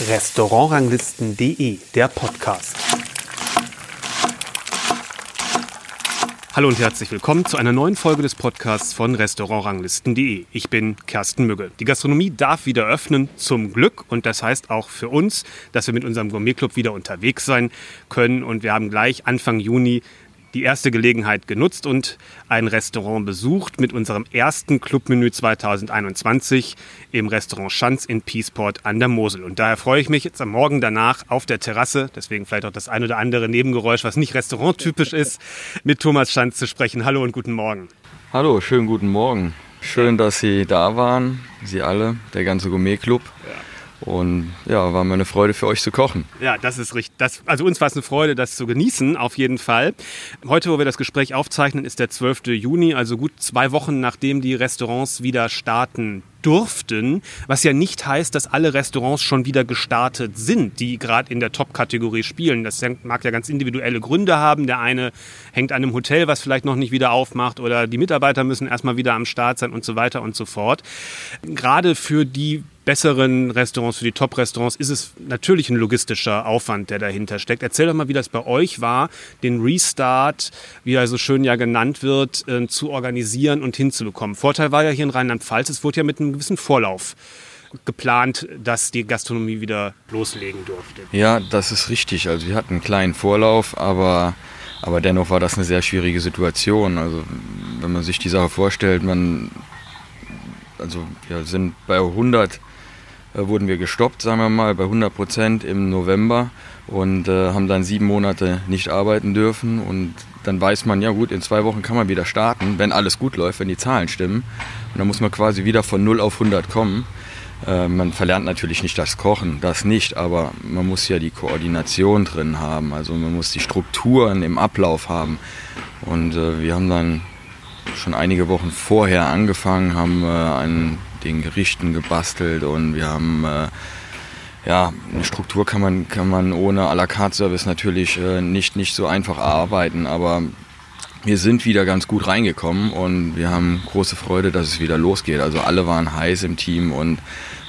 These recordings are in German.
Restaurantranglisten.de, der Podcast. Hallo und herzlich willkommen zu einer neuen Folge des Podcasts von Restaurantranglisten.de. Ich bin Kersten Mügge. Die Gastronomie darf wieder öffnen, zum Glück. Und das heißt auch für uns, dass wir mit unserem Gourmetclub wieder unterwegs sein können. Und wir haben gleich Anfang Juni die erste Gelegenheit genutzt und ein Restaurant besucht mit unserem ersten Clubmenü 2021 im Restaurant Schanz in Peaceport an der Mosel. Und daher freue ich mich jetzt am Morgen danach auf der Terrasse, deswegen vielleicht auch das ein oder andere Nebengeräusch, was nicht restauranttypisch ist, mit Thomas Schanz zu sprechen. Hallo und guten Morgen. Hallo, schönen guten Morgen. Schön, dass Sie da waren, Sie alle, der ganze Gourmet-Club. Ja. Und ja, war mir eine Freude für euch zu kochen. Ja, das ist richtig. Das, also uns war es eine Freude, das zu genießen, auf jeden Fall. Heute, wo wir das Gespräch aufzeichnen, ist der 12. Juni, also gut zwei Wochen nachdem die Restaurants wieder starten durften, was ja nicht heißt, dass alle Restaurants schon wieder gestartet sind, die gerade in der Top-Kategorie spielen. Das mag ja ganz individuelle Gründe haben. Der eine hängt an einem Hotel, was vielleicht noch nicht wieder aufmacht oder die Mitarbeiter müssen erstmal wieder am Start sein und so weiter und so fort. Gerade für die besseren Restaurants, für die Top-Restaurants ist es natürlich ein logistischer Aufwand, der dahinter steckt. Erzähl doch mal, wie das bei euch war, den Restart, wie er so schön ja genannt wird, äh, zu organisieren und hinzubekommen. Vorteil war ja hier in Rheinland-Pfalz, es wurde ja mit einem gewissen Vorlauf geplant, dass die Gastronomie wieder loslegen durfte. Ja, das ist richtig. Also wir hatten einen kleinen Vorlauf, aber, aber dennoch war das eine sehr schwierige Situation. Also wenn man sich die Sache vorstellt, man also wir sind bei 100 äh, wurden wir gestoppt, sagen wir mal, bei 100 Prozent im November und äh, haben dann sieben Monate nicht arbeiten dürfen. Und dann weiß man, ja gut, in zwei Wochen kann man wieder starten, wenn alles gut läuft, wenn die Zahlen stimmen. Und dann muss man quasi wieder von 0 auf 100 kommen. Äh, man verlernt natürlich nicht das Kochen, das nicht, aber man muss ja die Koordination drin haben. Also man muss die Strukturen im Ablauf haben. Und äh, wir haben dann schon einige Wochen vorher angefangen, haben äh, einen den Gerichten gebastelt und wir haben ja, eine Struktur kann man, kann man ohne à la carte Service natürlich nicht, nicht so einfach erarbeiten, aber wir sind wieder ganz gut reingekommen und wir haben große Freude, dass es wieder losgeht. Also alle waren heiß im Team und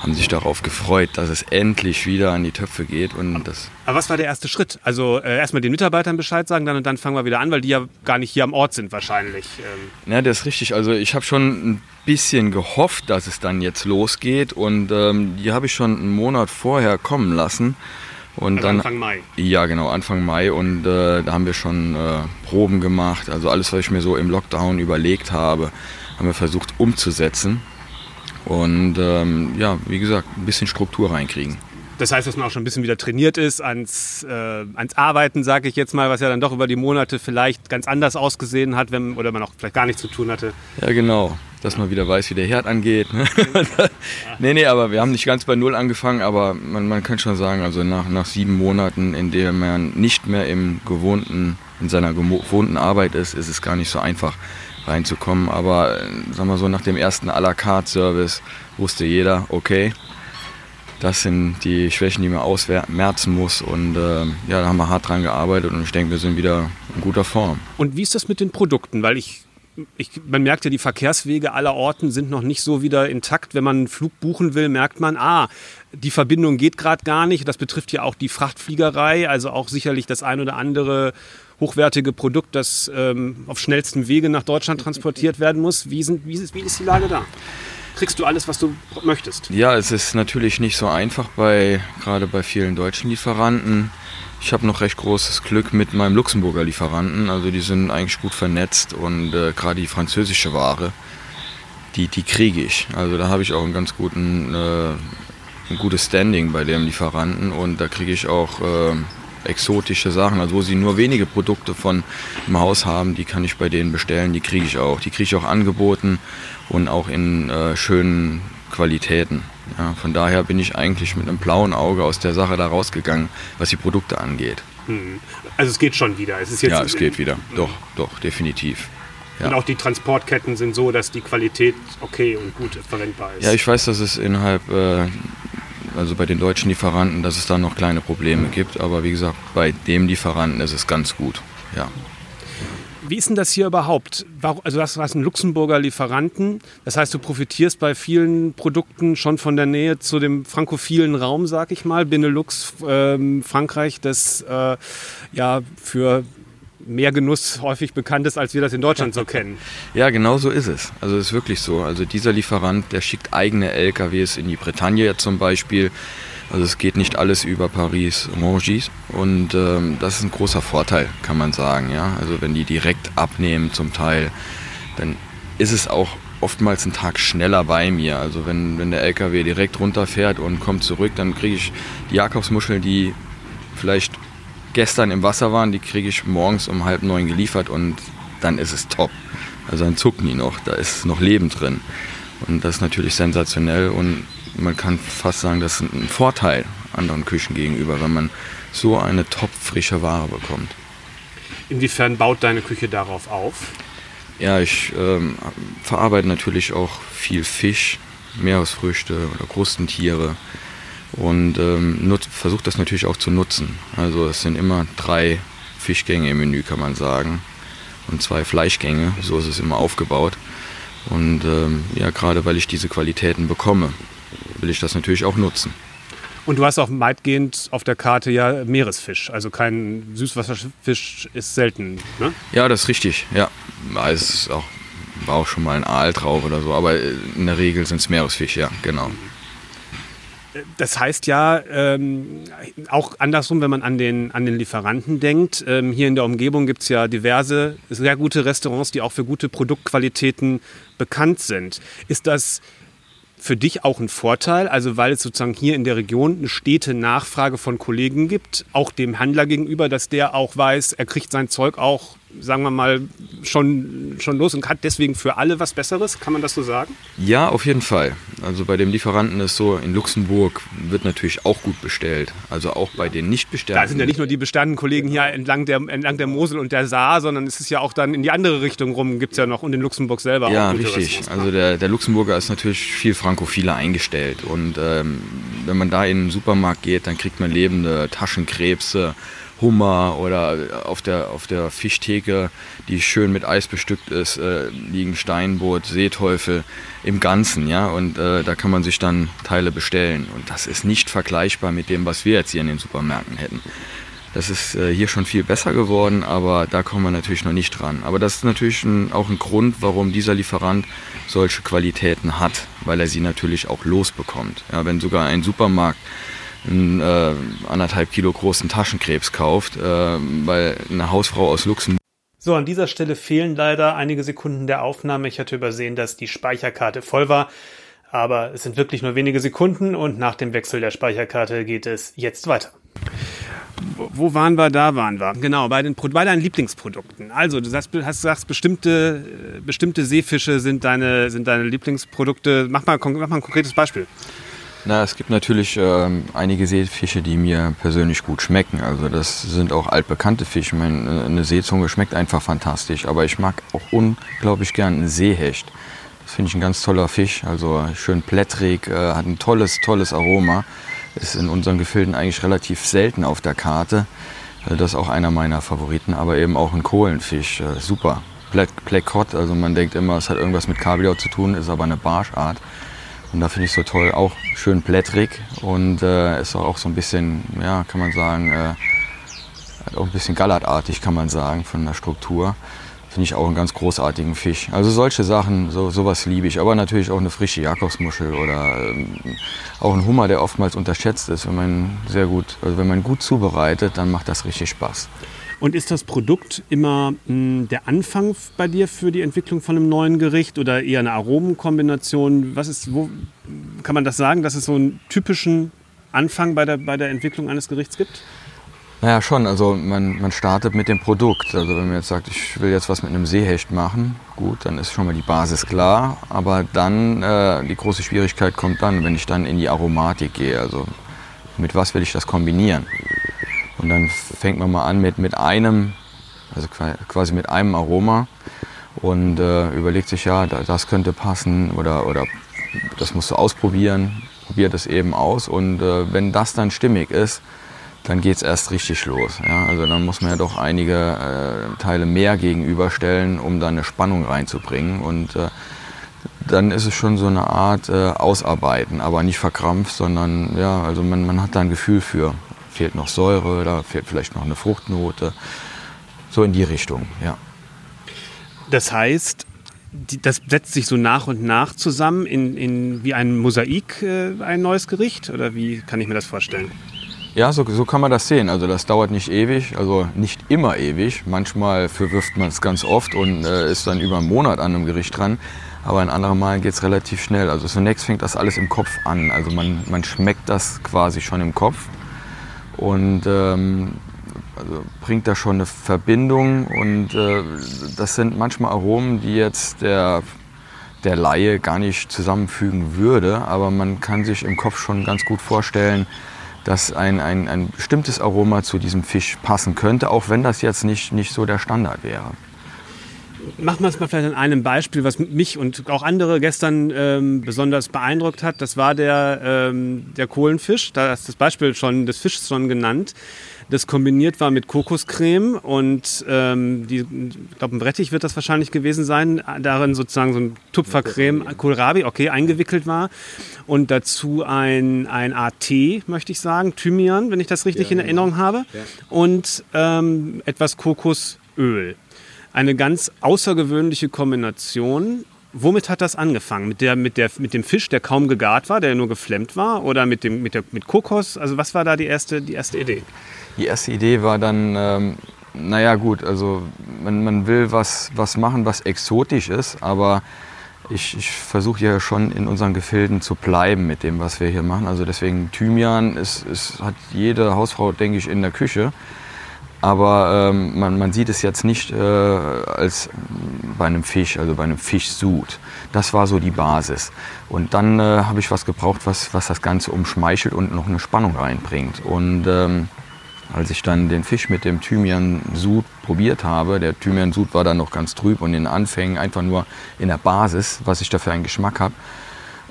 haben sich darauf gefreut, dass es endlich wieder an die Töpfe geht. Und das Aber was war der erste Schritt? Also äh, erstmal den Mitarbeitern Bescheid sagen, dann und dann fangen wir wieder an, weil die ja gar nicht hier am Ort sind wahrscheinlich. Ähm. Ja, das ist richtig. Also ich habe schon ein bisschen gehofft, dass es dann jetzt losgeht und ähm, die habe ich schon einen Monat vorher kommen lassen. Und also dann, Anfang Mai. Ja, genau, Anfang Mai. Und äh, da haben wir schon äh, Proben gemacht. Also alles, was ich mir so im Lockdown überlegt habe, haben wir versucht umzusetzen und ähm, ja, wie gesagt, ein bisschen Struktur reinkriegen. Das heißt, dass man auch schon ein bisschen wieder trainiert ist ans, äh, ans Arbeiten, sage ich jetzt mal, was ja dann doch über die Monate vielleicht ganz anders ausgesehen hat, wenn, oder man auch vielleicht gar nichts zu tun hatte. Ja, genau. Dass man wieder weiß, wie der Herd angeht. Ne? nee, nee, aber wir haben nicht ganz bei Null angefangen, aber man, man kann schon sagen, also nach, nach sieben Monaten, in denen man nicht mehr im gewohnten, in seiner gewohnten Arbeit ist, ist es gar nicht so einfach reinzukommen. Aber sagen wir so, nach dem ersten à la carte Service wusste jeder, okay, das sind die Schwächen, die man ausmerzen muss. Und äh, ja, da haben wir hart dran gearbeitet und ich denke, wir sind wieder in guter Form. Und wie ist das mit den Produkten? Weil ich, ich, man merkt ja, die Verkehrswege aller Orten sind noch nicht so wieder intakt. Wenn man einen Flug buchen will, merkt man, ah, die Verbindung geht gerade gar nicht. Das betrifft ja auch die Frachtfliegerei, also auch sicherlich das ein oder andere hochwertige Produkt, das ähm, auf schnellstem Wege nach Deutschland transportiert werden muss. Wie, sind, wie, ist, wie ist die Lage da? Kriegst du alles, was du möchtest? Ja, es ist natürlich nicht so einfach bei gerade bei vielen deutschen Lieferanten. Ich habe noch recht großes Glück mit meinem Luxemburger Lieferanten. Also die sind eigentlich gut vernetzt und äh, gerade die französische Ware, die, die kriege ich. Also da habe ich auch einen ganz guten, äh, ein gutes Standing bei dem Lieferanten und da kriege ich auch äh, exotische Sachen, also wo sie nur wenige Produkte von im Haus haben, die kann ich bei denen bestellen, die kriege ich auch. Die kriege ich auch angeboten und auch in äh, schönen Qualitäten. Ja, von daher bin ich eigentlich mit einem blauen Auge aus der Sache da rausgegangen, was die Produkte angeht. Hm. Also es geht schon wieder. Es ist jetzt ja, es geht wieder. Doch, doch, definitiv. Ja. Und auch die Transportketten sind so, dass die Qualität okay und gut verwendbar ist. Ja, ich weiß, dass es innerhalb äh, also bei den deutschen Lieferanten, dass es da noch kleine Probleme gibt. Aber wie gesagt, bei dem Lieferanten ist es ganz gut. Ja. Wie ist denn das hier überhaupt? Also du hast einen Luxemburger Lieferanten. Das heißt, du profitierst bei vielen Produkten schon von der Nähe zu dem frankophilen Raum, sag ich mal. Benelux, ähm, Frankreich, das äh, ja für mehr Genuss häufig bekannt ist, als wir das in Deutschland so kennen. Ja, genau so ist es. Also es ist wirklich so. Also dieser Lieferant, der schickt eigene LKWs in die Bretagne zum Beispiel. Also es geht nicht alles über Paris Rungis und ähm, das ist ein großer Vorteil, kann man sagen. Ja? Also wenn die direkt abnehmen zum Teil, dann ist es auch oftmals einen Tag schneller bei mir. Also wenn, wenn der LKW direkt runterfährt und kommt zurück, dann kriege ich die Jakobsmuscheln, die vielleicht gestern im Wasser waren, die kriege ich morgens um halb neun geliefert und dann ist es top. Also dann zucken die noch, da ist noch Leben drin. Und das ist natürlich sensationell und man kann fast sagen, das ist ein Vorteil anderen Küchen gegenüber, wenn man so eine top frische Ware bekommt. Inwiefern baut deine Küche darauf auf? Ja, ich ähm, verarbeite natürlich auch viel Fisch, Meeresfrüchte oder Krustentiere und ähm, versuche das natürlich auch zu nutzen. Also es sind immer drei Fischgänge im Menü, kann man sagen, und zwei Fleischgänge. So ist es immer aufgebaut. Und ähm, ja, gerade weil ich diese Qualitäten bekomme, will ich das natürlich auch nutzen. Und du hast auch weitgehend auf der Karte ja Meeresfisch, also kein Süßwasserfisch ist selten, ne? Ja, das ist richtig, ja. Es ist auch, war auch schon mal ein Aal drauf oder so, aber in der Regel sind es Meeresfisch, ja, genau. Das heißt ja, ähm, auch andersrum, wenn man an den, an den Lieferanten denkt, ähm, hier in der Umgebung gibt es ja diverse, sehr gute Restaurants, die auch für gute Produktqualitäten bekannt sind. Ist das für dich auch ein Vorteil, also weil es sozusagen hier in der Region eine stete Nachfrage von Kollegen gibt, auch dem Handler gegenüber, dass der auch weiß, er kriegt sein Zeug auch sagen wir mal, schon, schon los und hat deswegen für alle was Besseres? Kann man das so sagen? Ja, auf jeden Fall. Also bei dem Lieferanten ist so, in Luxemburg wird natürlich auch gut bestellt. Also auch bei den nicht bestandenen. Da sind ja nicht nur die bestandenen Kollegen hier entlang der, entlang der Mosel und der Saar, sondern es ist ja auch dann in die andere Richtung rum, gibt es ja noch und in Luxemburg selber ja, auch. Ja, richtig. Also der, der Luxemburger ist natürlich viel frankophiler eingestellt. Und ähm, wenn man da in den Supermarkt geht, dann kriegt man lebende Taschenkrebse Hummer oder auf der, auf der Fischtheke, die schön mit Eis bestückt ist, äh, liegen Steinboot, Seeteufel im Ganzen, ja, und äh, da kann man sich dann Teile bestellen. Und das ist nicht vergleichbar mit dem, was wir jetzt hier in den Supermärkten hätten. Das ist äh, hier schon viel besser geworden, aber da kommen wir natürlich noch nicht dran. Aber das ist natürlich auch ein Grund, warum dieser Lieferant solche Qualitäten hat, weil er sie natürlich auch losbekommt. Ja, wenn sogar ein Supermarkt einen äh, anderthalb Kilo großen Taschenkrebs kauft, äh, weil eine Hausfrau aus Luxemburg. So, an dieser Stelle fehlen leider einige Sekunden der Aufnahme. Ich hatte übersehen, dass die Speicherkarte voll war. Aber es sind wirklich nur wenige Sekunden und nach dem Wechsel der Speicherkarte geht es jetzt weiter. Wo waren wir? Da waren wir. Genau, bei, den, bei deinen Lieblingsprodukten. Also, du sagst, hast, sagst bestimmte, bestimmte Seefische sind deine, sind deine Lieblingsprodukte. Mach mal, mach mal ein konkretes Beispiel. Na, es gibt natürlich ähm, einige Seefische, die mir persönlich gut schmecken. Also das sind auch altbekannte Fische. Meine, eine Seezunge schmeckt einfach fantastisch. Aber ich mag auch unglaublich gern einen Seehecht. Das finde ich ein ganz toller Fisch. Also schön plättrig, äh, hat ein tolles, tolles Aroma. Ist in unseren Gefilden eigentlich relativ selten auf der Karte. Äh, das ist auch einer meiner Favoriten. Aber eben auch ein Kohlenfisch. Äh, super. Plecott, also man denkt immer, es hat irgendwas mit Kabeljau zu tun, ist aber eine Barschart. Und da finde ich so toll, auch schön blättrig und äh, ist auch so ein bisschen, ja, kann man sagen, äh, auch ein bisschen gallertartig, kann man sagen, von der Struktur. Finde ich auch einen ganz großartigen Fisch. Also solche Sachen, so, sowas liebe ich. Aber natürlich auch eine frische Jakobsmuschel oder ähm, auch ein Hummer, der oftmals unterschätzt ist. Wenn man sehr gut, also wenn man gut zubereitet, dann macht das richtig Spaß. Und ist das Produkt immer mh, hm, der Anfang bei dir für die Entwicklung von einem neuen Gericht oder eher eine Aromenkombination? Was ist, wo kann man das sagen, dass es so einen typischen Anfang bei der, bei der Entwicklung eines Gerichts gibt? Naja, schon. Also man, man startet mit dem Produkt. Also wenn man jetzt sagt, ich will jetzt was mit einem Seehecht machen, gut, dann ist schon mal die Basis klar. Aber dann, äh, die große Schwierigkeit kommt dann, wenn ich dann in die Aromatik gehe. Also mit was will ich das kombinieren? Und dann fängt man mal an mit, mit einem, also quasi mit einem Aroma und äh, überlegt sich, ja, das könnte passen oder, oder das musst du ausprobieren, probiert es eben aus. Und äh, wenn das dann stimmig ist, dann geht es erst richtig los. Ja? Also dann muss man ja doch einige äh, Teile mehr gegenüberstellen, um da eine Spannung reinzubringen. Und äh, dann ist es schon so eine Art äh, Ausarbeiten, aber nicht verkrampft, sondern ja, also man, man hat da ein Gefühl für. Fehlt noch Säure, da fehlt vielleicht noch eine Fruchtnote. So in die Richtung, ja. Das heißt, das setzt sich so nach und nach zusammen in, in wie ein Mosaik, äh, ein neues Gericht? Oder wie kann ich mir das vorstellen? Ja, so, so kann man das sehen. Also das dauert nicht ewig, also nicht immer ewig. Manchmal verwirft man es ganz oft und äh, ist dann über einen Monat an einem Gericht dran. Aber in anderen Malen geht es relativ schnell. Also zunächst fängt das alles im Kopf an. Also man, man schmeckt das quasi schon im Kopf und ähm, also bringt da schon eine Verbindung. Und äh, das sind manchmal Aromen, die jetzt der, der Laie gar nicht zusammenfügen würde. Aber man kann sich im Kopf schon ganz gut vorstellen, dass ein, ein, ein bestimmtes Aroma zu diesem Fisch passen könnte, auch wenn das jetzt nicht, nicht so der Standard wäre. Machen wir es mal vielleicht an einem Beispiel, was mich und auch andere gestern ähm, besonders beeindruckt hat. Das war der, ähm, der Kohlenfisch. Da ist das Beispiel schon des Fisches schon genannt das kombiniert war mit Kokoscreme und ähm, die, ich glaube, ein Brettich wird das wahrscheinlich gewesen sein, darin sozusagen so ein Tupfercreme, Kohlrabi, okay, eingewickelt war und dazu ein, ein AT, möchte ich sagen, Thymian, wenn ich das richtig ja, in Erinnerung genau. habe ja. und ähm, etwas Kokosöl. Eine ganz außergewöhnliche Kombination womit hat das angefangen? Mit, der, mit, der, mit dem Fisch, der kaum gegart war, der nur geflemmt war? Oder mit, dem, mit, der, mit Kokos? Also was war da die erste, die erste Idee? Die erste Idee war dann, ähm, naja gut, also man, man will was, was machen, was exotisch ist, aber ich, ich versuche ja schon in unseren Gefilden zu bleiben mit dem, was wir hier machen. Also deswegen Thymian ist, ist, hat jede Hausfrau, denke ich, in der Küche. Aber ähm, man, man, sieht es jetzt nicht äh, als bei einem Fisch, also bei einem Fischsud. Das war so die Basis. Und dann äh, habe ich was gebraucht, was, was das Ganze umschmeichelt und noch eine Spannung reinbringt. Und ähm, als ich dann den Fisch mit dem Thymian-Sud probiert habe, der Thymian-Sud war dann noch ganz trüb und in den Anfängen einfach nur in der Basis, was ich da für einen Geschmack habe,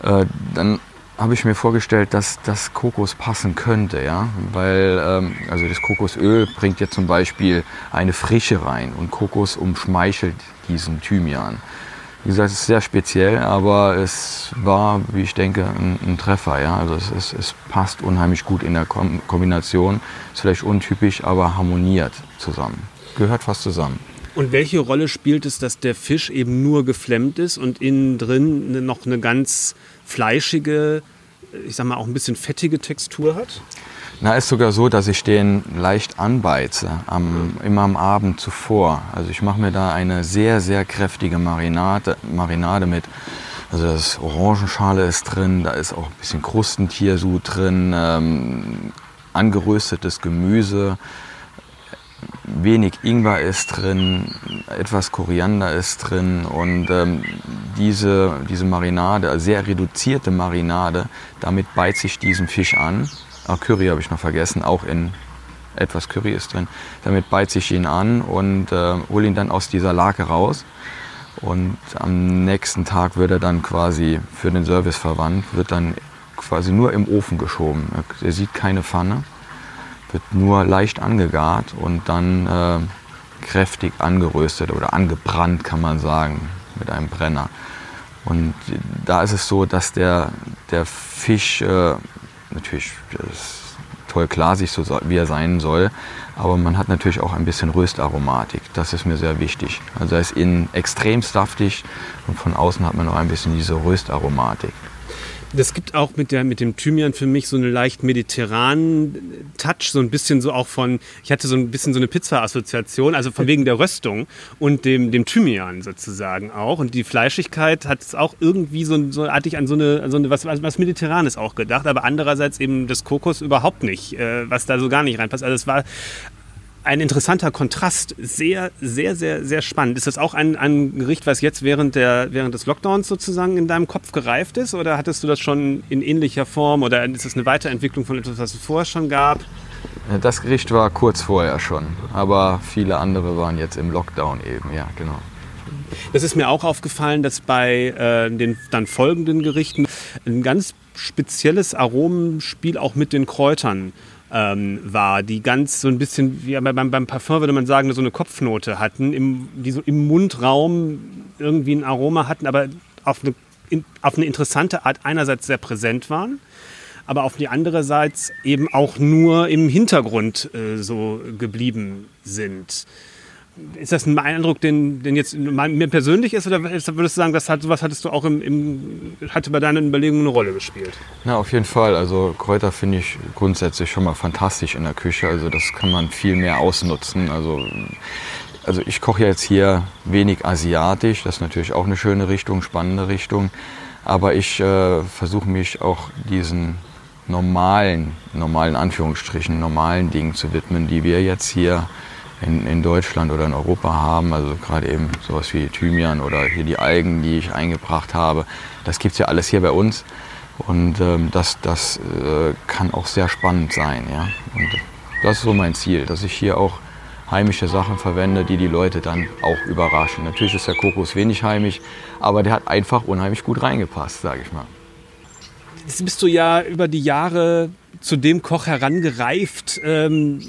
äh, dann habe ich mir vorgestellt, dass das Kokos passen könnte, ja, weil ähm, also das Kokosöl bringt ja zum Beispiel eine Frische rein und Kokos umschmeichelt diesen Thymian. Wie gesagt, es ist sehr speziell, aber es war, wie ich denke, ein, ein Treffer. Ja? Also es, es, es, passt unheimlich gut in der Kom Kombination. Ist vielleicht untypisch, aber harmoniert zusammen. Gehört fast zusammen. Und welche Rolle spielt es, dass der Fisch eben nur geflemmt ist und innen drin noch eine ganz fleischige, ich sag mal auch ein bisschen fettige Textur hat? Na, ist sogar so, dass ich den leicht anbeize, am, immer am Abend zuvor. Also ich mache mir da eine sehr, sehr kräftige Marinade, Marinade mit. Also das Orangenschale ist drin, da ist auch ein bisschen Krustentiersud drin, ähm, angeröstetes Gemüse, wenig Ingwer ist drin, etwas Koriander ist drin und ähm, diese, diese Marinade, also sehr reduzierte Marinade, damit beizt sich diesen Fisch an Ah, Curry habe ich noch vergessen, auch in etwas Curry ist drin. Damit beize ich ihn an und äh, hole ihn dann aus dieser Lake raus. Und am nächsten Tag wird er dann quasi für den Service verwandt, wird dann quasi nur im Ofen geschoben. Er sieht keine Pfanne, wird nur leicht angegart und dann äh, kräftig angeröstet oder angebrannt, kann man sagen, mit einem Brenner. Und da ist es so, dass der, der Fisch äh, natürlich toll glasig, so wie er sein soll. Aber man hat natürlich auch ein bisschen Röstaromatik. Das ist mir sehr wichtig. Also er ist innen extrem saftig und von außen hat man noch ein bisschen diese Röstaromatik. Das gibt auch mit, der, mit dem Thymian für mich so einen leicht mediterranen Touch, so ein bisschen so auch von, ich hatte so ein bisschen so eine Pizza-Assoziation, also von wegen der Röstung und dem, dem Thymian sozusagen auch. Und die Fleischigkeit hat es auch irgendwie so, so hatte ich an so eine, so eine was, was Mediterranes auch gedacht, aber andererseits eben das Kokos überhaupt nicht, äh, was da so gar nicht reinpasst. Also es war ein interessanter Kontrast. Sehr, sehr, sehr, sehr spannend. Ist das auch ein, ein Gericht, was jetzt während, der, während des Lockdowns sozusagen in deinem Kopf gereift ist? Oder hattest du das schon in ähnlicher Form? Oder ist es eine Weiterentwicklung von etwas, was es vorher schon gab? Das Gericht war kurz vorher schon. Aber viele andere waren jetzt im Lockdown eben, ja, genau. Das ist mir auch aufgefallen, dass bei äh, den dann folgenden Gerichten ein ganz spezielles Aromenspiel auch mit den Kräutern ähm, war, die ganz so ein bisschen, wie beim, beim Parfum würde man sagen, so eine Kopfnote hatten, im, die so im Mundraum irgendwie ein Aroma hatten, aber auf eine, in, auf eine interessante Art einerseits sehr präsent waren aber auf die andere Seite eben auch nur im Hintergrund äh, so geblieben sind. Ist das ein Eindruck, den, den jetzt mir persönlich ist, oder würdest du sagen, das hat, sowas hattest du auch im, im, hatte bei deinen Überlegungen eine Rolle gespielt? Ja, auf jeden Fall. Also Kräuter finde ich grundsätzlich schon mal fantastisch in der Küche. Also das kann man viel mehr ausnutzen. Also, also ich koche jetzt hier wenig asiatisch. Das ist natürlich auch eine schöne Richtung, spannende Richtung. Aber ich äh, versuche mich auch diesen normalen, normalen Anführungsstrichen, normalen Dingen zu widmen, die wir jetzt hier in, in Deutschland oder in Europa haben. Also gerade eben sowas wie Thymian oder hier die Algen, die ich eingebracht habe. Das gibt es ja alles hier bei uns. Und ähm, das, das äh, kann auch sehr spannend sein. Ja? Und das ist so mein Ziel, dass ich hier auch heimische Sachen verwende, die die Leute dann auch überraschen. Natürlich ist der Kokos wenig heimisch, aber der hat einfach unheimlich gut reingepasst, sage ich mal. Jetzt bist du ja über die Jahre zu dem Koch herangereift. Ähm,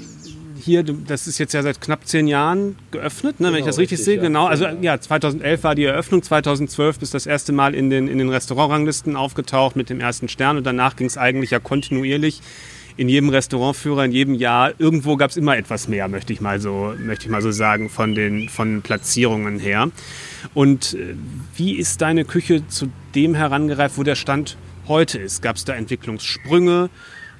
hier, das ist jetzt ja seit knapp zehn Jahren geöffnet, ne, genau, wenn ich genau, das richtig, richtig sehe. Ja. Genau, also ja, 2011 war die Eröffnung, 2012 bist das erste Mal in den, in den Restaurantranglisten aufgetaucht mit dem ersten Stern und danach ging es eigentlich ja kontinuierlich in jedem Restaurantführer, in jedem Jahr, irgendwo gab es immer etwas mehr, möchte ich mal so, möchte ich mal so sagen, von den von Platzierungen her. Und äh, wie ist deine Küche zu dem herangereift, wo der Stand heute ist? Gab es da Entwicklungssprünge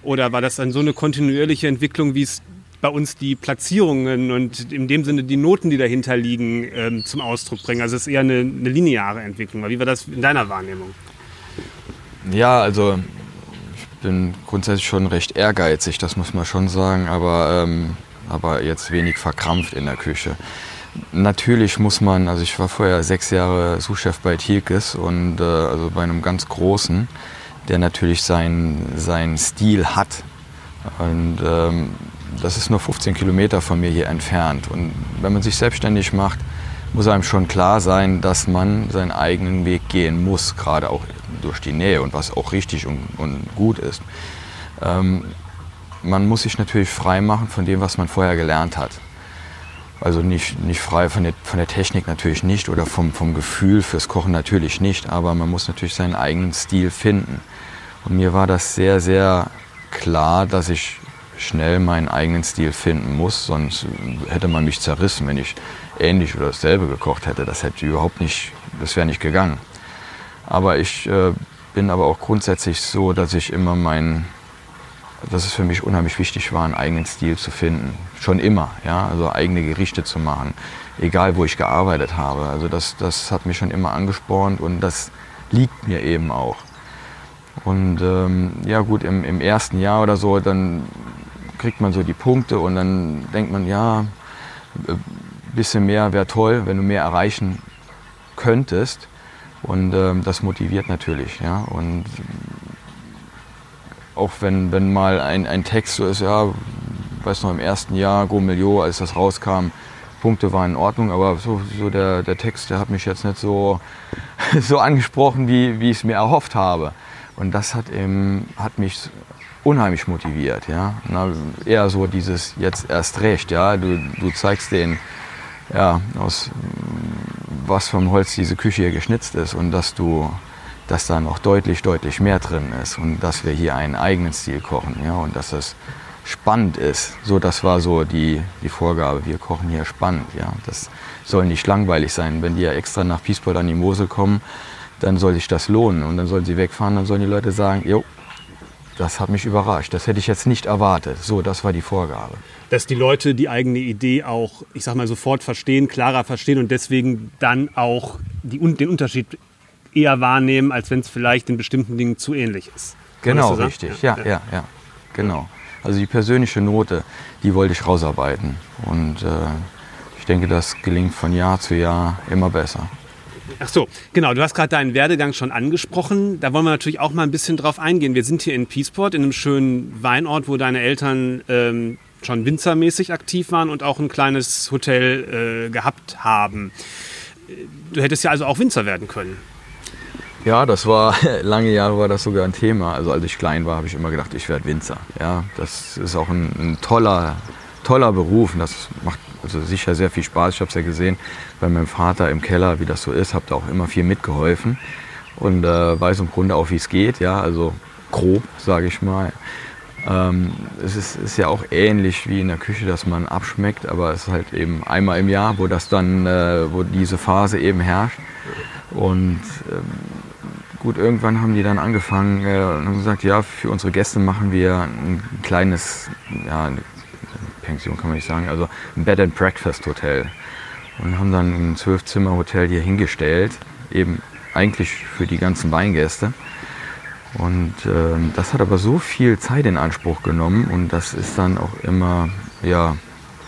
oder war das dann so eine kontinuierliche Entwicklung, wie es bei uns die Platzierungen und in dem Sinne die Noten, die dahinter liegen, ähm, zum Ausdruck bringen? Also es ist eher eine, eine lineare Entwicklung. Wie war das in deiner Wahrnehmung? Ja, also ich bin grundsätzlich schon recht ehrgeizig, das muss man schon sagen, aber, ähm, aber jetzt wenig verkrampft in der Küche. Natürlich muss man, also ich war vorher sechs Jahre Sous-Chef bei Tilkes und äh, also bei einem ganz großen der natürlich seinen, seinen Stil hat. Und ähm, das ist nur 15 Kilometer von mir hier entfernt. Und wenn man sich selbstständig macht, muss einem schon klar sein, dass man seinen eigenen Weg gehen muss, gerade auch durch die Nähe und was auch richtig und, und gut ist. Ähm, man muss sich natürlich frei machen von dem, was man vorher gelernt hat. Also nicht, nicht frei von der, von der Technik natürlich nicht oder vom, vom Gefühl fürs Kochen natürlich nicht, aber man muss natürlich seinen eigenen Stil finden. Und mir war das sehr, sehr klar, dass ich schnell meinen eigenen Stil finden muss, sonst hätte man mich zerrissen, wenn ich ähnlich oder dasselbe gekocht hätte. Das hätte überhaupt nicht, das wäre nicht gegangen. Aber ich äh, bin aber auch grundsätzlich so, dass ich immer meinen, dass es für mich unheimlich wichtig war, einen eigenen Stil zu finden. Schon immer, ja, also eigene Gerichte zu machen, egal wo ich gearbeitet habe. Also das, das hat mich schon immer angespornt und das liegt mir eben auch. Und ähm, ja gut, im, im, ersten Jahr oder so, dann kriegt man so die Punkte und dann denkt man, ja, ein äh, bisschen mehr wäre toll, wenn du mehr erreichen könntest. Und ähm, das motiviert natürlich. Ja? Und auch wenn, wenn mal ein, ein Text so ist, ja, weiß noch, im ersten Jahr, Go Milio, als das rauskam, Punkte waren in Ordnung, aber so, so der, der Text, der hat mich jetzt nicht so, so angesprochen, wie, wie ich es mir erhofft habe. Und das hat, eben, hat mich unheimlich motiviert. Ja? Na, eher so dieses jetzt erst recht. Ja? Du, du zeigst denen, ja, aus was vom Holz diese Küche hier geschnitzt ist und dass du dass da noch deutlich, deutlich mehr drin ist und dass wir hier einen eigenen Stil kochen ja, und dass es spannend ist. So, das war so die, die Vorgabe. Wir kochen hier spannend. Ja. Das soll nicht langweilig sein. Wenn die ja extra nach Piesport an die Mosel kommen, dann soll sich das lohnen. Und dann sollen sie wegfahren, dann sollen die Leute sagen, jo, das hat mich überrascht. Das hätte ich jetzt nicht erwartet. So, das war die Vorgabe. Dass die Leute die eigene Idee auch, ich sag mal, sofort verstehen, klarer verstehen und deswegen dann auch die, den Unterschied eher wahrnehmen, als wenn es vielleicht in bestimmten Dingen zu ähnlich ist. Genau, richtig. Ja, ja, ja, ja, Genau. Also die persönliche Note, die wollte ich rausarbeiten. Und äh, ich denke, das gelingt von Jahr zu Jahr immer besser. Ach so, genau. Du hast gerade deinen Werdegang schon angesprochen. Da wollen wir natürlich auch mal ein bisschen drauf eingehen. Wir sind hier in Peaceport, in einem schönen Weinort, wo deine Eltern ähm, schon winzermäßig aktiv waren und auch ein kleines Hotel äh, gehabt haben. Du hättest ja also auch Winzer werden können. Ja, das war, lange Jahre war das sogar ein Thema. Also als ich klein war, habe ich immer gedacht, ich werde Winzer. Ja, das ist auch ein, ein toller, toller Beruf und das macht also sicher sehr viel Spaß. Ich habe es ja gesehen bei meinem Vater im Keller, wie das so ist, habe da auch immer viel mitgeholfen und äh, weiß im Grunde auch, wie es geht. Ja, also grob, sage ich mal. Ähm, es ist, ist, ja auch ähnlich wie in der Küche, dass man abschmeckt, aber es ist halt eben einmal im Jahr, wo das dann, äh, wo diese Phase eben herrscht. Und ähm, gut, irgendwann haben die dann angefangen äh, und haben gesagt, ja, für unsere Gäste machen wir ein kleines, ja, Pension kann man nicht sagen, also ein Bed and Breakfast Hotel. Und haben dann ein Zwölfzimmer-Hotel hier hingestellt, eben eigentlich für die ganzen Weingäste. Und äh, das hat aber so viel Zeit in Anspruch genommen und das ist dann auch immer ja,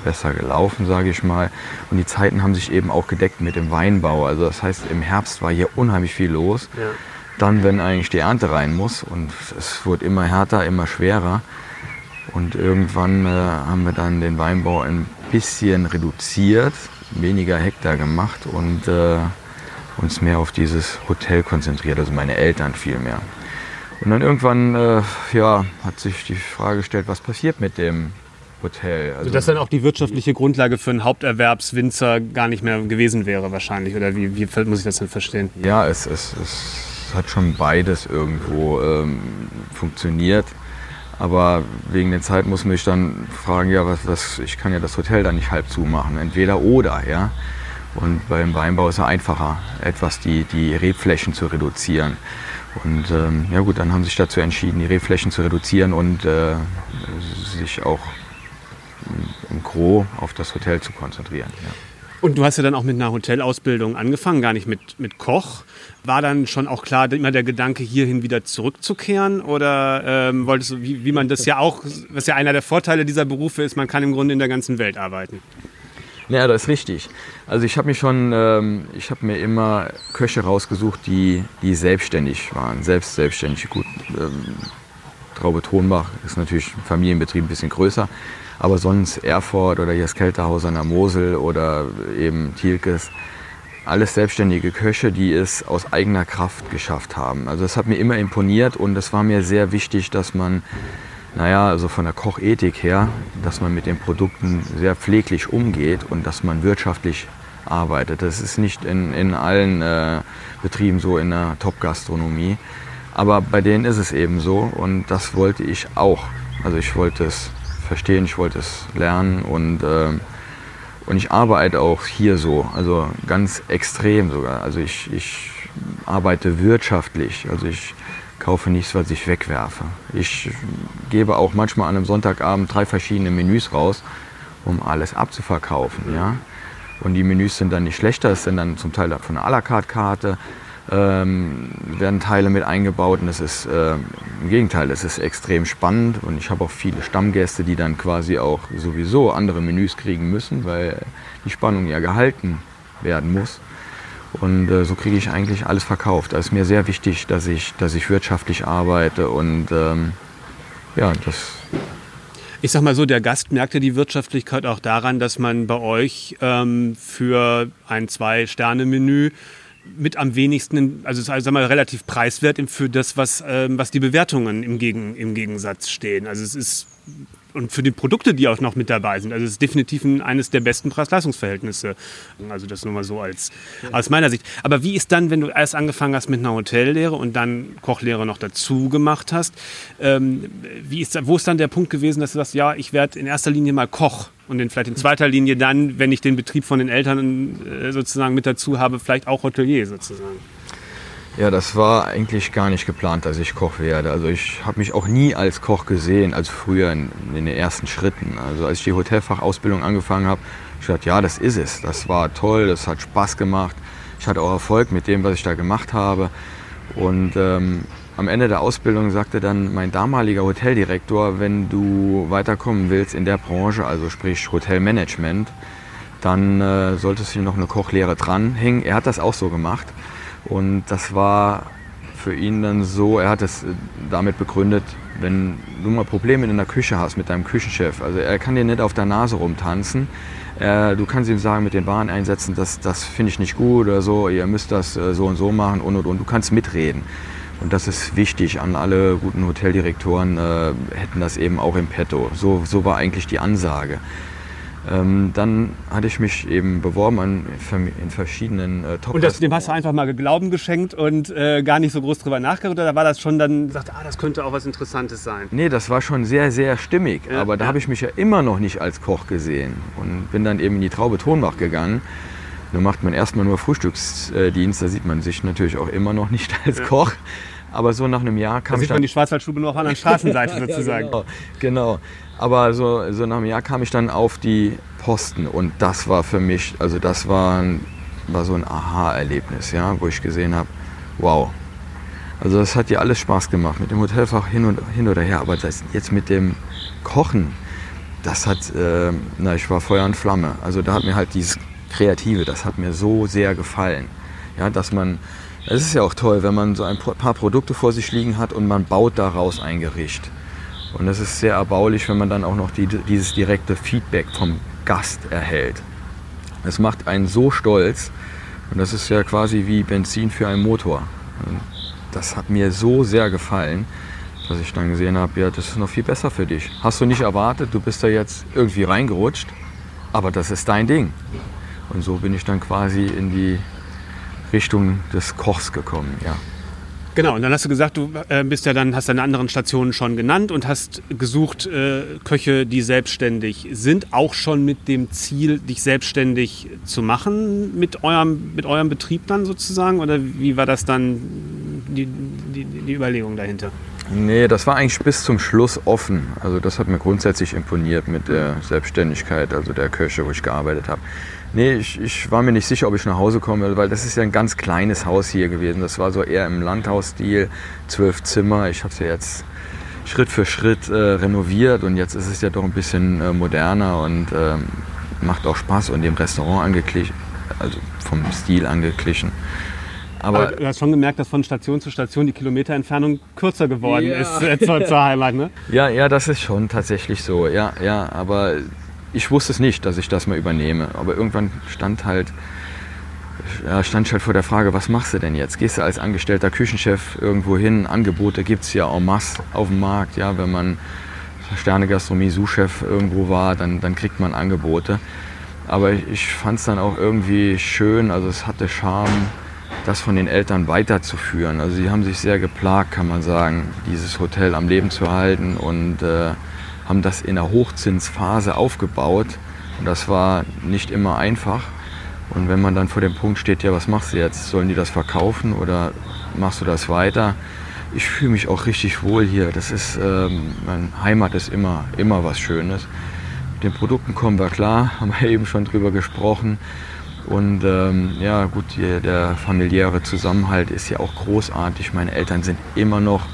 besser gelaufen, sage ich mal. Und die Zeiten haben sich eben auch gedeckt mit dem Weinbau. Also das heißt, im Herbst war hier unheimlich viel los. Ja. Dann, wenn eigentlich die Ernte rein muss und es wurde immer härter, immer schwerer. Und irgendwann äh, haben wir dann den Weinbau ein bisschen reduziert, weniger Hektar gemacht und äh, uns mehr auf dieses Hotel konzentriert, also meine Eltern viel mehr. Und dann irgendwann äh, ja, hat sich die Frage gestellt, was passiert mit dem Hotel. Also, Sodass dann auch die wirtschaftliche Grundlage für einen Haupterwerbswinzer gar nicht mehr gewesen wäre wahrscheinlich. Oder wie, wie muss ich das denn verstehen? Ja, es, es, es hat schon beides irgendwo ähm, funktioniert. Aber wegen der Zeit muss man sich dann fragen, ja, was, was, ich kann ja das Hotel dann nicht halb zumachen. Entweder oder, ja. Und beim Weinbau ist es einfacher, etwas die, die Rebflächen zu reduzieren. Und ähm, ja gut, dann haben sie sich dazu entschieden, die Rebflächen zu reduzieren und äh, sich auch im Gros auf das Hotel zu konzentrieren. Ja. Und du hast ja dann auch mit einer Hotelausbildung angefangen, gar nicht mit, mit Koch. War dann schon auch klar immer der Gedanke, hierhin wieder zurückzukehren? Oder ähm, wolltest du, wie, wie man das ja auch, was ja einer der Vorteile dieser Berufe ist, man kann im Grunde in der ganzen Welt arbeiten? Ja, das ist richtig. Also ich habe mich schon, ähm, ich habe mir immer Köche rausgesucht, die, die selbstständig waren, selbst selbstständig. Gut, ähm, Traube Thronbach ist natürlich ein Familienbetrieb ein bisschen größer, aber sonst Erfurt oder hier das Kälterhaus an der Mosel oder eben Thielkes, alles selbstständige Köche, die es aus eigener Kraft geschafft haben. Also das hat mir immer imponiert und es war mir sehr wichtig, dass man naja, also von der Kochethik her, dass man mit den Produkten sehr pfleglich umgeht und dass man wirtschaftlich arbeitet. Das ist nicht in, in allen äh, Betrieben so in der Top-Gastronomie. Aber bei denen ist es eben so und das wollte ich auch. Also ich wollte es verstehen, ich wollte es lernen und, äh, und ich arbeite auch hier so, also ganz extrem sogar. Also ich, ich arbeite wirtschaftlich. Also ich kaufe nichts, was ich wegwerfe. Ich gebe auch manchmal an einem Sonntagabend drei verschiedene Menüs raus, um alles abzuverkaufen. Ja? Und die Menüs sind dann nicht schlechter, es sind dann zum Teil von einer à la carte Karte, ähm, werden Teile mit eingebaut und das ist äh, im Gegenteil, es ist extrem spannend und ich habe auch viele Stammgäste, die dann quasi auch sowieso andere Menüs kriegen müssen, weil die Spannung ja gehalten werden muss. Und äh, so kriege ich eigentlich alles verkauft. Es ist mir sehr wichtig, dass ich, dass ich wirtschaftlich arbeite und ähm, ja, das. Ich sag mal so, der Gast merkt ja die Wirtschaftlichkeit auch daran, dass man bei euch ähm, für ein Zwei-Sterne-Menü mit am wenigsten, also sagen wir relativ preiswert für das, was, ähm, was die Bewertungen im, Gegen, im Gegensatz stehen. Also es ist und für die Produkte, die auch noch mit dabei sind. Also es ist definitiv ein, eines der besten Preis-Leistungs-Verhältnisse. Also das nur mal so als aus meiner Sicht. Aber wie ist dann, wenn du erst angefangen hast mit einer Hotellehre und dann Kochlehre noch dazu gemacht hast, ähm, wie ist, wo ist dann der Punkt gewesen, dass du sagst, ja, ich werde in erster Linie mal Koch und in, vielleicht in zweiter Linie dann, wenn ich den Betrieb von den Eltern äh, sozusagen mit dazu habe, vielleicht auch Hotelier sozusagen? Ja, das war eigentlich gar nicht geplant, dass ich Koch werde. Also ich habe mich auch nie als Koch gesehen, als früher in, in, den ersten Schritten. Also als ich die Hotelfachausbildung angefangen habe, ich dachte, ja, das ist es. Das war toll, das hat Spaß gemacht. Ich hatte auch Erfolg mit dem, was ich da gemacht habe. Und ähm, am Ende der Ausbildung sagte dann mein damaliger Hoteldirektor, wenn du weiterkommen willst in der Branche, also sprich Hotelmanagement, dann äh, solltest du noch eine Kochlehre dranhängen. Er hat das auch so gemacht. Und das war für ihn dann so, er hat es äh, damit begründet, wenn du mal Probleme in der Küche hast mit deinem Küchenchef, also er kann dir nicht auf der Nase rumtanzen, du kannst ihm sagen mit den Wareneinsätzen, das, das finde ich nicht gut oder so, ihr müsst das äh, so und so machen und und und, du kannst mitreden. Und das ist wichtig an alle guten Hoteldirektoren, äh, hätten das eben auch im Petto. So, so war eigentlich die Ansage. Ähm, dann hatte ich mich eben beworben an, in verschiedenen äh, top Und das, dem hast du einfach mal Glauben geschenkt und äh, gar nicht so groß drüber nachgedacht? Oder war das schon dann, sagt, ah, das könnte auch was Interessantes sein? Nee, das war schon sehr, sehr stimmig. Ja, aber da ja. habe ich mich ja immer noch nicht als Koch gesehen. Und bin dann eben in die Traube Tonbach gegangen. Da macht man erstmal nur Frühstücksdienst, da sieht man sich natürlich auch immer noch nicht als ja. Koch. Aber so nach einem Jahr kam da sieht man die Schwarzwaldstube nur auf einer Straßenseite sozusagen. genau, genau. Aber so, so nach einem Jahr kam ich dann auf die Posten und das war für mich, also das war, ein, war so ein Aha-Erlebnis, ja, wo ich gesehen habe, wow. Also das hat dir alles Spaß gemacht, mit dem Hotelfach hin und hin oder her, aber das jetzt mit dem Kochen, das hat, äh, na, ich war Feuer und Flamme. Also da hat mir halt dieses Kreative, das hat mir so sehr gefallen. Ja, dass man, es ist ja auch toll, wenn man so ein paar Produkte vor sich liegen hat und man baut daraus ein Gericht. Und das ist sehr erbaulich, wenn man dann auch noch die, dieses direkte Feedback vom Gast erhält. Das macht einen so stolz und das ist ja quasi wie Benzin für einen Motor. Und das hat mir so sehr gefallen, dass ich dann gesehen habe, ja, das ist noch viel besser für dich. Hast du nicht erwartet, du bist da jetzt irgendwie reingerutscht, aber das ist dein Ding. Und so bin ich dann quasi in die Richtung des Kochs gekommen, ja. Genau, und dann hast du gesagt, du äh, bist ja dann, hast deine anderen Stationen schon genannt und hast gesucht äh, Köche, die selbstständig sind, auch schon mit dem Ziel, dich selbstständig zu machen mit eurem, mit eurem Betrieb dann sozusagen? Oder wie war das dann die, die, die Überlegung dahinter? Nee, das war eigentlich bis zum Schluss offen. Also das hat mir grundsätzlich imponiert mit der Selbstständigkeit, also der Köche, wo ich gearbeitet habe. Nee, ich, ich, war mir nicht sicher, ob ich nach Hause komme, weil das ist ja ein ganz kleines Haus hier gewesen. Das war so eher im Landhausstil, zwölf Zimmer. Ich habe es ja jetzt Schritt für Schritt äh, renoviert und jetzt ist es ja doch ein bisschen äh, moderner und äh, macht auch Spaß und dem Restaurant angeglichen, also vom Stil angeglichen. Aber, Aber, du hast schon gemerkt, dass von Station zu Station die Kilometerentfernung kürzer geworden ja. ist äh, zur, zur Heimat, ne? Ja, ja, das ist schon tatsächlich so. Ja, ja, aber ich wusste es nicht, dass ich das mal übernehme. Aber irgendwann stand halt, stand ich halt vor der Frage, was machst du denn jetzt? Gehst du als angestellter Küchenchef irgendwo hin? Angebote gibt es ja en masse auf dem Markt. Ja, wenn man Sterne-Gastronomie, Sous-Chef irgendwo war, dann, dann kriegt man Angebote. Aber ich fand es dann auch irgendwie schön, also es hatte Charme, das von den Eltern weiterzuführen. Also sie haben sich sehr geplagt, kann man sagen, dieses Hotel am Leben zu halten und äh, haben das in der Hochzinsphase aufgebaut. Und das war nicht immer einfach. Und wenn man dann vor dem Punkt steht, ja, was machst du jetzt? Sollen die das verkaufen oder machst du das weiter? Ich fühle mich auch richtig wohl hier. Das ist, ähm, meine Heimat ist immer, immer was Schönes. Mit den Produkten kommen wir klar, haben wir eben schon drüber gesprochen. Und ähm, ja, gut, die, der familiäre Zusammenhalt ist ja auch großartig. Meine Eltern sind immer noch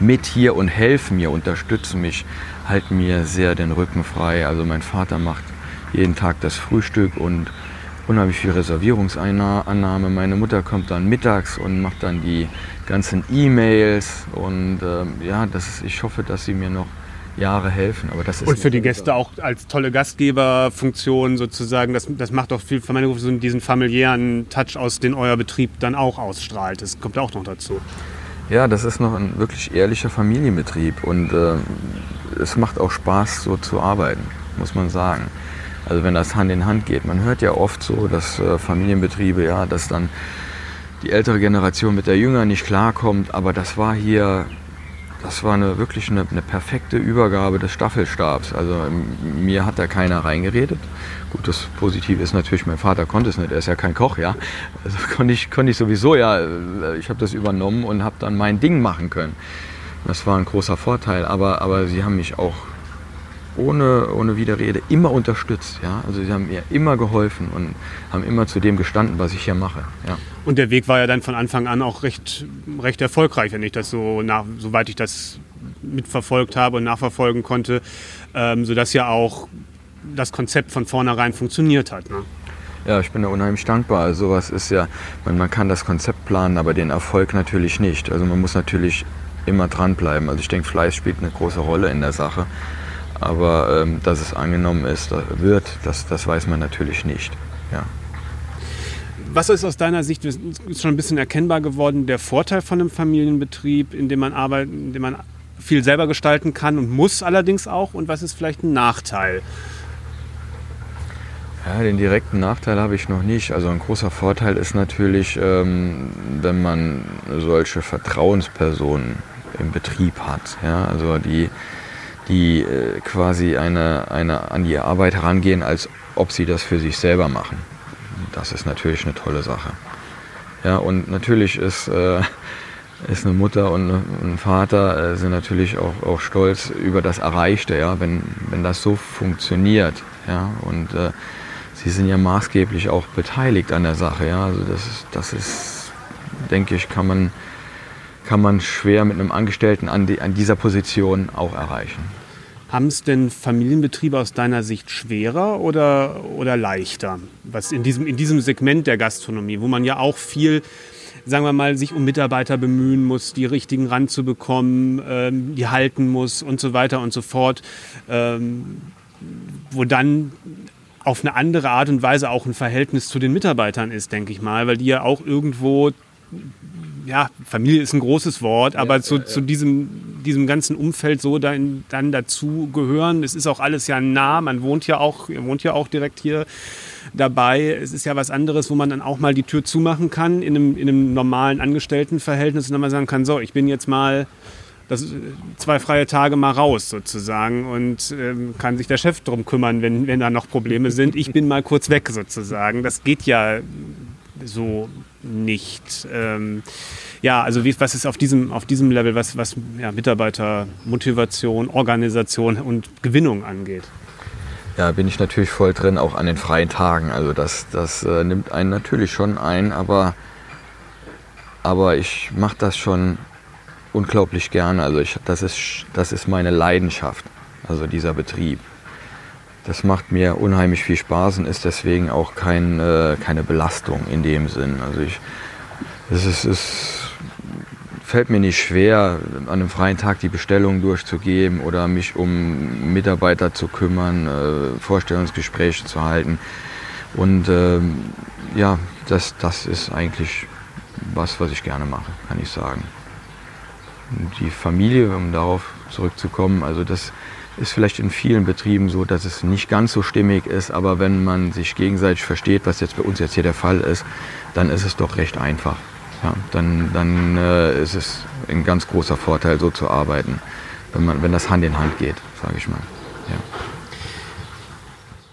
mit hier und helfen mir, unterstützen mich, halten mir sehr den Rücken frei. Also mein Vater macht jeden Tag das Frühstück und unheimlich viel Reservierungsannahme. Meine Mutter kommt dann mittags und macht dann die ganzen E-Mails und ähm, ja, das ist, ich hoffe, dass sie mir noch Jahre helfen. Aber das ist und für die Gäste auch als tolle Gastgeberfunktion sozusagen, das, das macht doch viel von meiner so diesen familiären Touch aus, den euer Betrieb dann auch ausstrahlt. Das kommt auch noch dazu. Ja, das ist noch ein wirklich ehrlicher Familienbetrieb und äh, es macht auch Spaß, so zu arbeiten, muss man sagen. Also wenn das Hand in Hand geht. Man hört ja oft so, dass äh, Familienbetriebe, ja, dass dann die ältere Generation mit der jüngeren nicht klarkommt, aber das war hier das war eine, wirklich eine, eine, perfekte Übergabe des Staffelstabs. Also mir hat da keiner reingeredet. Gut, das Positive ist natürlich, mein Vater konnte es nicht, er ist ja kein Koch, ja. Also konnte ich, konnte ich sowieso, ja, ich habe das übernommen und habe dann mein Ding machen können. Das war ein großer Vorteil, aber, aber sie haben mich auch ohne, ohne Widerrede immer unterstützt. Ja? Also sie haben mir immer geholfen und haben immer zu dem gestanden, was ich hier mache. Ja. Und der Weg war ja dann von Anfang an auch recht, recht erfolgreich, wenn ich das so, nach, soweit ich das mitverfolgt habe und nachverfolgen konnte, ähm, sodass ja auch das Konzept von vornherein funktioniert hat. Ne? Ja, ich bin da unheimlich dankbar. Also sowas ist ja, man, man kann das Konzept planen, aber den Erfolg natürlich nicht. Also man muss natürlich immer dranbleiben. Also ich denke, Fleiß spielt eine große Rolle in der Sache. Aber ähm, dass es angenommen ist, wird, das, das weiß man natürlich nicht. Ja. Was ist aus deiner Sicht, ist schon ein bisschen erkennbar geworden, der Vorteil von einem Familienbetrieb, in dem man arbeitet, in dem man viel selber gestalten kann und muss allerdings auch? Und was ist vielleicht ein Nachteil? Ja, den direkten Nachteil habe ich noch nicht. Also ein großer Vorteil ist natürlich, ähm, wenn man solche Vertrauenspersonen im Betrieb hat. Ja? Also die, die äh, quasi eine, eine, an die Arbeit herangehen, als ob sie das für sich selber machen. Das ist natürlich eine tolle Sache. Ja, und natürlich ist, äh, ist eine Mutter und ein Vater äh, sind natürlich auch, auch stolz über das Erreichte, ja, wenn, wenn das so funktioniert. Ja, und äh, sie sind ja maßgeblich auch beteiligt an der Sache. Ja, also das das ist denke ich, kann man, kann man schwer mit einem Angestellten an, die, an dieser Position auch erreichen. Haben es denn Familienbetriebe aus deiner Sicht schwerer oder, oder leichter? Was in diesem, in diesem Segment der Gastronomie, wo man ja auch viel, sagen wir mal, sich um Mitarbeiter bemühen muss, die richtigen ranzubekommen, ähm, die halten muss und so weiter und so fort, ähm, wo dann auf eine andere Art und Weise auch ein Verhältnis zu den Mitarbeitern ist, denke ich mal, weil die ja auch irgendwo ja, Familie ist ein großes Wort, aber ja, zu, ja, ja. zu diesem, diesem ganzen Umfeld so dann, dann dazu gehören. Es ist auch alles ja nah, man wohnt ja auch, wohnt ja auch direkt hier dabei. Es ist ja was anderes, wo man dann auch mal die Tür zumachen kann in einem, in einem normalen Angestelltenverhältnis und dann mal sagen kann, so, ich bin jetzt mal das, zwei freie Tage mal raus sozusagen und ähm, kann sich der Chef drum kümmern, wenn, wenn da noch Probleme sind. Ich bin mal kurz weg sozusagen. Das geht ja so nicht. Ähm, ja, also wie, was ist auf diesem, auf diesem Level, was, was ja, Mitarbeitermotivation, Organisation und Gewinnung angeht? Ja, bin ich natürlich voll drin, auch an den freien Tagen. Also das, das äh, nimmt einen natürlich schon ein, aber, aber ich mache das schon unglaublich gerne. Also ich, das, ist, das ist meine Leidenschaft, also dieser Betrieb. Das macht mir unheimlich viel Spaß und ist deswegen auch kein, äh, keine Belastung in dem Sinn. Also ich, es, ist, es fällt mir nicht schwer, an einem freien Tag die Bestellung durchzugeben oder mich um Mitarbeiter zu kümmern, äh, Vorstellungsgespräche zu halten. Und ähm, ja, das, das ist eigentlich was, was ich gerne mache, kann ich sagen. Die Familie, um darauf zurückzukommen, also das ist vielleicht in vielen Betrieben so, dass es nicht ganz so stimmig ist, aber wenn man sich gegenseitig versteht, was jetzt bei uns jetzt hier der Fall ist, dann ist es doch recht einfach. Ja, dann dann äh, ist es ein ganz großer Vorteil, so zu arbeiten, wenn, man, wenn das Hand in Hand geht, sage ich mal. Ja.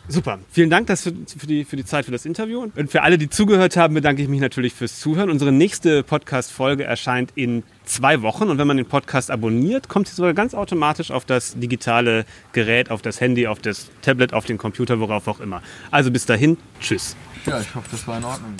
Super. Vielen Dank für, für, die, für die Zeit für das Interview. Und für alle, die zugehört haben, bedanke ich mich natürlich fürs Zuhören. Unsere nächste Podcast-Folge erscheint in zwei Wochen. Und wenn man den Podcast abonniert, kommt sie sogar ganz automatisch auf das digitale Gerät, auf das Handy, auf das Tablet, auf den Computer, worauf auch immer. Also bis dahin, tschüss. Ja, ich hoffe, das war in Ordnung.